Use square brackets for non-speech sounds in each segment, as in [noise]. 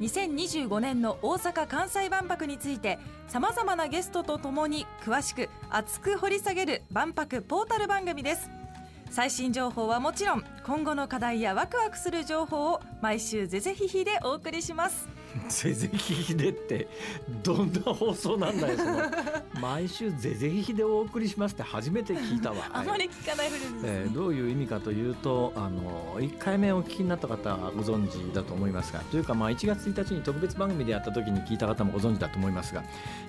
2025年の大阪・関西万博についてさまざまなゲストとともに詳しく熱く掘り下げる万博ポータル番組です。最新情報はもちろん今後の課題やワクワクする情報を毎週ぜぜひひでお送りします。[laughs] ぜぜひひでってどんな放送なんだよその毎週ぜぜひひでお送りしますって初めて聞いたわ。[laughs] あまり聞かないフレーズですね、えーどういう意味かというとあの1回目お聞きになった方はご存知だと思いますがというかまあ1月1日に特別番組でやった時に聞いた方もご存知だと思いますが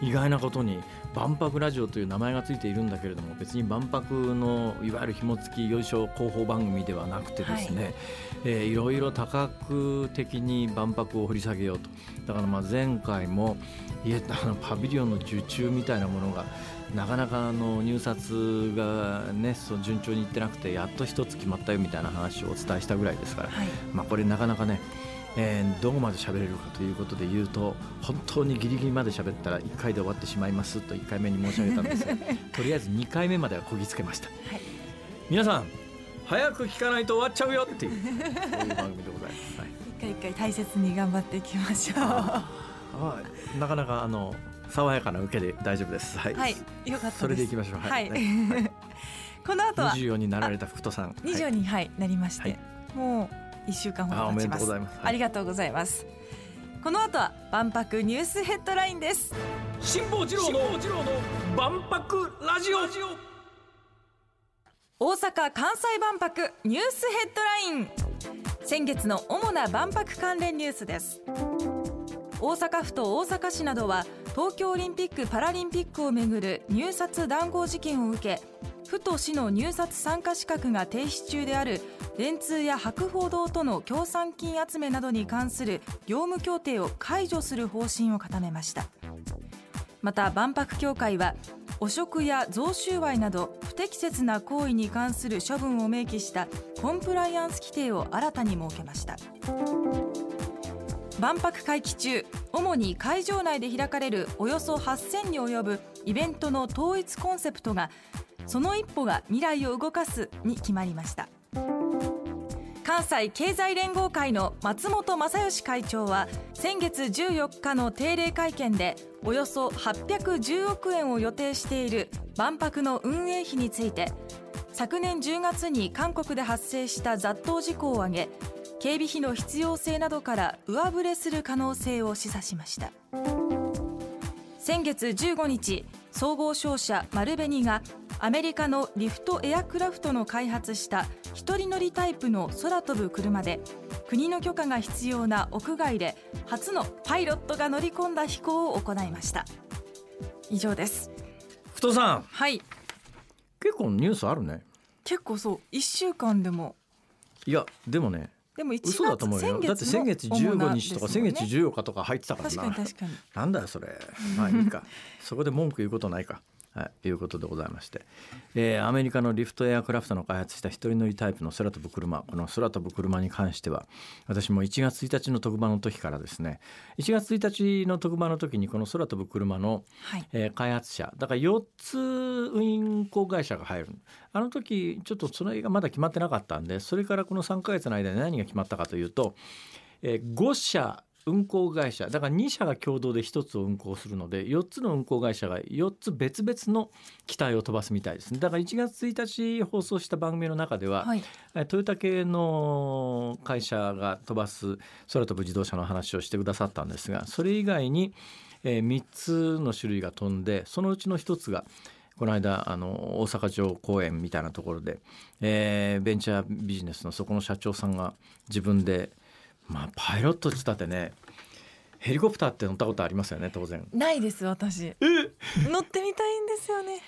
意外なことに万博ラジオという名前がついているんだけれども別に万博のいわゆる紐付きよいしょ広報番組ではなくてですね、えーいろいろ多角的に万博を掘り下げようと。だからまあ前回もいえあのパビリオンの受注みたいなものがなかなかあの入札がねそう順調にいってなくてやっと一つ決まったよみたいな話をお伝えしたぐらいですから、はい。まあ、これなかなかね、えーどこまで喋れるかということで言うと本当にギリギリまで喋ったら1回で終わってしまいますと1回目に申し上げたんですが [laughs] とりあえず2回目まではこぎつけました。はい。皆さん早く聞かないと終わっちゃうよっていうそういう番組でございます。はい。一回一回大切に頑張っていきましょう。ははい、なかなかあの爽やかな受けで大丈夫です。はい。い。よかったです。それでいきましょう。はい、ね [laughs] この後は。24になられた福戸さん。24はい。に、はい、なりまして、はい。もう一週間ほあおめでど経ちますとうございます。ありがとうございます。この後は万博ニュースヘッドラインです。辛坊治郎の万博ラジオ。大阪・関西万博ニュースヘッドライン。先月の主な万博関連ニュースです。大阪府と大阪市などは東京オリンピック・パラリンピックをめぐる入札談合事件を受け府と市の入札参加資格が停止中である電通や博報堂との協賛金集めなどに関する業務協定を解除する方針を固めました。また万博協会は汚職や贈収賄など不適切な行為に関する処分を明記したコンプライアンス規定を新たに設けました。万博会期中主に会場内で開かれるおよそ8000に及ぶイベントの統一コンセプトがその一歩が未来を動かすに決まりました。関西経済連合会の松本正義会長は先月14日の定例会見でおよそ810億円を予定している万博の運営費について昨年10月に韓国で発生した雑踏事故を挙げ警備費の必要性などから上振れする可能性を示唆しました。先月15日総合商社丸紅がアメリカのリフトエアクラフトの開発した一人乗りタイプの空飛ぶ車で国の許可が必要な屋外で初のパイロットが乗り込んだ飛行を行いました。以上です。福戸さん、はい。結構ニュースあるね。結構そう。1週間でも。いやでもね。でも1月嘘だと思うよ。だって先月15日とか先月10 14日とか入ってたからな。確かに確かになんだよそれ。まあいいか。そこで文句言うことないか。はい、いうことでございまして、えーアメリカのリフトエアクラフトの開発した一人乗りタイプの空飛ぶ車。この空飛ぶ車に関しては私も1月1日の特番の時からですね1月1日の特番の時にこの空飛ぶ車の、はい。えー開発者だから4つ運行会社が入る。あの時ちょっとそれがまだ決まってなかったんでそれからこの3ヶ月の間に何が決まったかというと、えー5社運行会社。だから2社が共同で1つを運行するので4つの運行会社が4つ別々の機体を飛ばすみたいですね。だから1月1日放送した番組の中では、はい。えトヨタ系の会社が飛ばす空飛ぶ自動車の話をしてくださったんですがそれ以外に、え3つの種類が飛んでそのうちの1つがこの間あの大阪城公園みたいなところで、えーベンチャービジネスのそこの社長さんが自分でまあパイロットっつったってねヘリコプターって乗ったことありますよね当然。ないです私。え？乗ってみたいんですよね。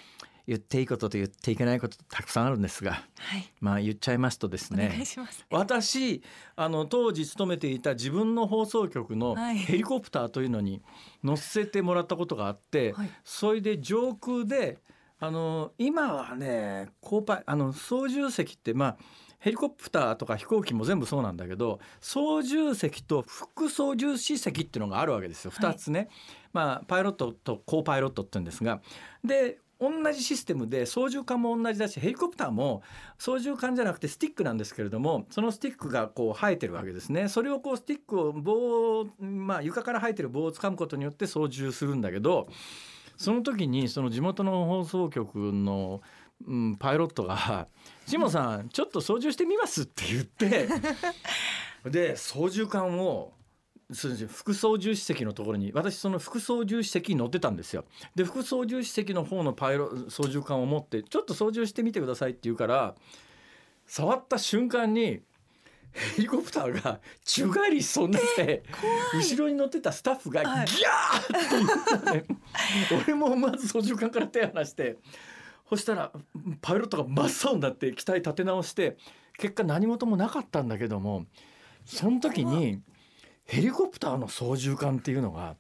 言っていいことと言っていけないことたくさんあるんですが、はい、まあ言っちゃいますとですね私あの当時勤めていた自分の放送局のヘリコプターというのに乗せてもらったことがあって、はい、それで上空であの今はね高パあの操縦席ってまあヘリコプターとか飛行機も全部そうなんだけど操縦席と副操縦士席っていうのがあるわけですよ。2つね、はい、まあパイロットとコーパイロットって言うんですが。で同じシステムで操縦桿も同じだしヘリコプターも操縦桿じゃなくてスティックなんですけれどもそのスティックがこう生えてるわけですね。それをこうスティックを棒を、まあ、床から生えてる棒を掴むことによって操縦するんだけどその時にその地元の放送局の、うん、パイロットが「[laughs] 下さんちょっと操縦してみます」って言って [laughs] で操縦桿を副操縦士席のところに私その副操縦士席に乗ってたんですよ。で副操縦士席の方のパイロ操縦桿を持ってちょっと操縦してみてくださいって言うから触った瞬間にヘリコプターが宙返りしそうになって後ろに乗ってたスタッフがギャーって言ったね、俺もまず操縦桿から手離してそしたらパイロットが真っ青になって機体立て直して結果何事もなかったんだけどもその時に。ヘリコプターの操縦桿っていうのが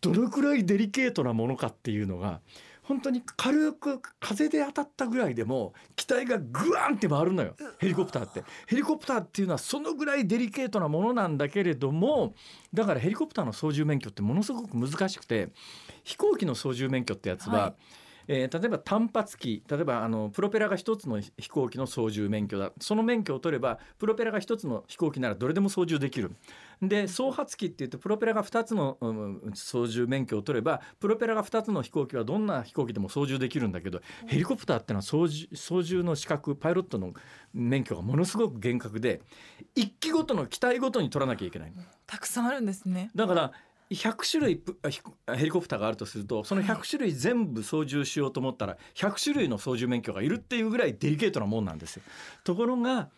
どのくらいデリケートなものかっていうのが本当に軽く風で当たったぐらいでも機体がグワンって回るのよヘリコプターって。ヘリコプターっていうのはそのぐらいデリケートなものなんだけれどもだからヘリコプターの操縦免許ってものすごく難しくて飛行機の操縦免許ってやつは、はいえー、例えば単発機例えばあのプロペラが1つの飛行機の操縦免許だ。その免許を取ればプロペラが1つの飛行機ならどれでも操縦できる。で総発機っていうとプロペラが2つの、うん、操縦免許を取ればプロペラが2つの飛行機はどんな飛行機でも操縦できるんだけどヘリコプターってのは操縦操縦の資格パイロットの免許がものすごく厳格で1機ごとの機体ごとに取らなきゃいけない。たくさんあるんですね。だから100種類ヘリコプターがあるとするとその100種類全部操縦しようと思ったら100種類の操縦免許がいるっていうぐらいデリケートなもんなんですよ。ところが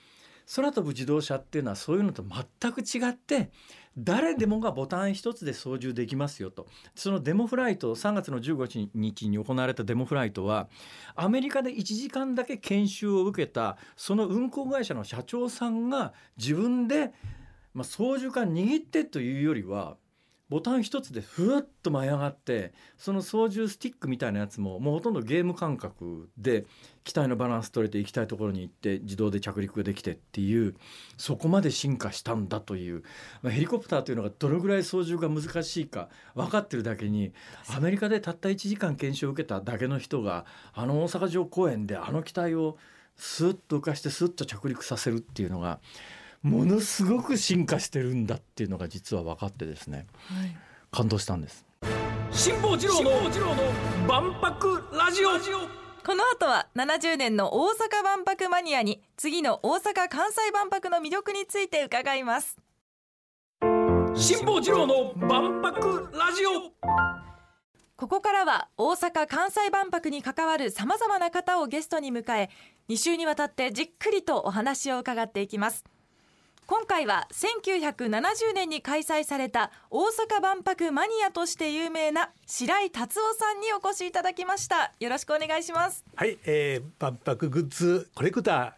空飛ぶ自動車っていうのはそういうのと全く違って誰でもがボタン一つで操縦できますよとそのデモフライト3月の15日に行われたデモフライトはアメリカで1時間だけ研修を受けたその運航会社の社長さんが自分で、まあ、操縦桿握ってというよりはボタン一つでふわっと舞い上がってその操縦スティックみたいなやつももうほとんどゲーム感覚で機体のバランス取れて行きたいところに行って自動で着陸できてっていうそこまで進化したんだという、まあ、ヘリコプターというのがどのぐらい操縦が難しいか分かってるだけにアメリカでたった1時間研修を受けただけの人があの大阪城公園であの機体をスッと浮かしてスッと着陸させるっていうのがものすごく進化してるんだっていうのが実は分かってですね、はい、感動したんです。辛坊治郎の万博ラジオ。この後は70年の大阪万博マニアに次の大阪・関西万博の魅力について伺います。辛坊治郎の万博ラジオ。ここからは大阪・関西万博に関わるさまざまな方をゲストに迎え2週にわたってじっくりとお話を伺っていきます今回は1970年に開催された大阪万博マニアとして有名な白井達夫さんにお越しいただきました。よろしくお願いします。はい、えー、万博グッズコレクター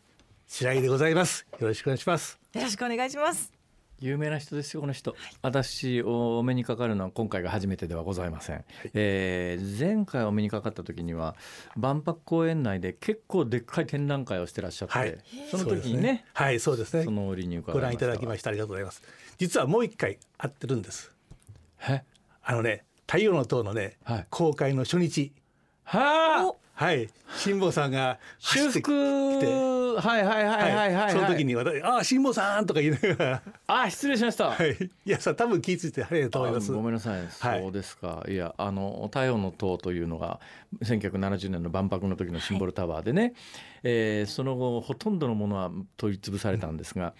白井でございます。よろしくお願いします。よろしくお願いします有名な人ですよこの人、はい、私お目にかかるのは今回が初めてではございません、はい、えー、前回お目にかかった時には万博公園内で結構でっかい展覧会をしてらっしゃって、はい、その時にねはいそうですね。その折にご覧いただきました。ありがとうございます。実はもう一回会ってるんです。え？あのね太陽の塔のね、はい、公開の初日。はあはい。辛坊さんが修復。はいはいはいはいはい、その時に私あ辛坊さんとか言いながら。あ失礼しました。はい。いやさ多分気付いて早いと思います。ごめんなさい。そうですか、い、やあの太陽の塔というのが1970年の万博の時のシンボルタワーでね、はい、えー、その後ほとんどのものは取り潰されたんですが、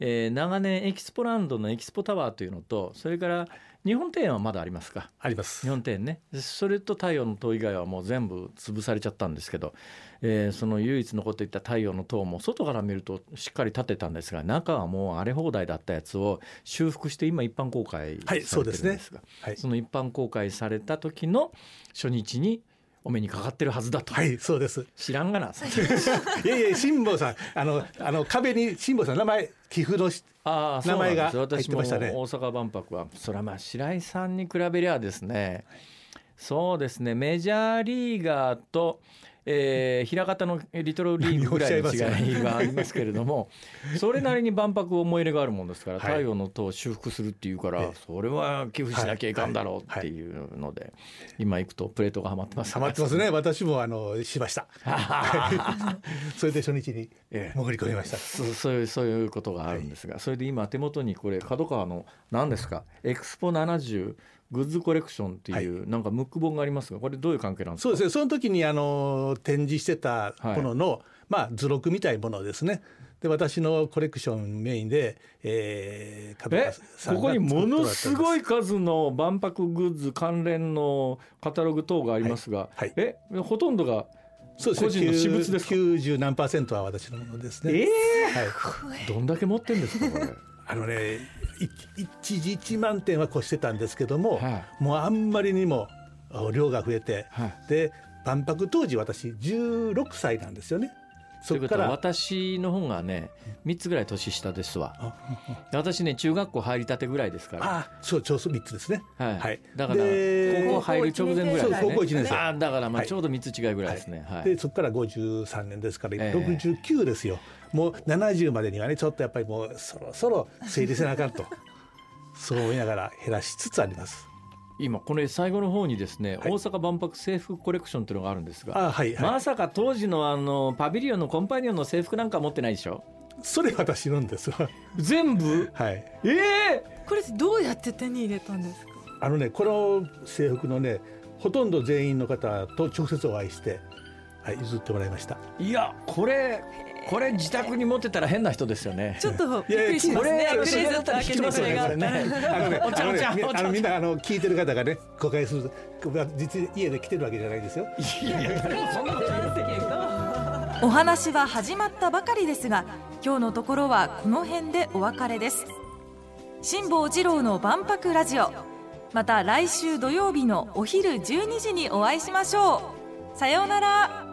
えー、長年エキスポランドのエキスポタワーというのとそれから日本庭園はまだありますか？あります。日本庭園ね。それと太陽の塔以外はもう全部潰されちゃったんですけど、えー、その唯一残っていた太陽の塔も外から見るとしっかり建てたんですが中はもう荒れ放題だったやつを修復して今一般公開されてるんですが、はいそ、ね。はい、その一般公開された時の初日にお目にかかってるはずだと、はいそうです。知らんがな。[laughs] いやいや辛坊さん。あのあの壁に辛坊さんの名前寄付のしああ名前が入ってましたね。大阪万博はそれはまあ白井さんに比べりゃですねそうですねメジャーリーガーと、えー、平方のリトルリーグぐらいの違いがありますけれどもそれなりに万博思い入れがあるもんですから、はい。太陽の塔を修復するっていうから、ええ。それは寄付しなきゃいかんだろうっていうので、今行くとプレートがはまってます。ハマってますね。私もあのしました。[laughs] それで初日にええ。潜り込みました。そうそういうそういうことがあるんですが、それで今手元にこれ角川の何ですか？エクスポ70グッズコレクションっていう、なんかムック本がありますがこれどういう関係なんですか？そうです。ねその時にあの展示してたものの、まあ図録みたいなものですね。で私のコレクションメインで、えー、えここにものすごいい数の万博グッズ関連のカタログ等がありますが、はい。はい。えほとんどがそうですね。個人の私物ですか？90何パーセントは私のものですね、えはい、どんだけ持ってんですかこれあのねい一時1万点は越してたんですけども、はもうあんまりにもあ量が増えて、はい。で万博当時私16歳なんですよねそこから私の方がね3つぐらい年下ですわ。あ私ね中学校入りたてぐらいですから。あそうちょうど3つですね。はい、はい。だからで高校入る直前ぐらいですね。そう高校一年生。あーだからまあはい。ちょうど3つ違いぐらいですね。はい、でそこから53年ですからええ。69ですよ、もう70までにはねちょっとやっぱりもうそろそろ整理せなあかんと。[laughs] そう思いながら減らしつつあります今これ最後の方にですね、はい。大阪万博制服コレクションというのがあるんですがあはいはい、まさか当時のあのパビリオンのコンパニオンの制服なんか持ってないでしょ？それ私のんですわ。全部？はい。ええこれどうやって手に入れたんですか？あのねこの制服のねほとんど全員の方と直接お会いして、はい、譲ってもらいました。いやこれこれ自宅に持ってたら変な人ですよね。ちょっとびっくりしますね。プレゼント開けて聞きますよねこれがこれねあのねお茶お茶みんなあの聞いてる方がね誤解する。実に家で来てるわけじゃないですよ。いやいやそんなこと言ってお話は始まったばかりですが今日のところはこの辺でお別れです。辛坊治郎の万博ラジオ。また来週土曜日のお昼12時にお会いしましょう。さようなら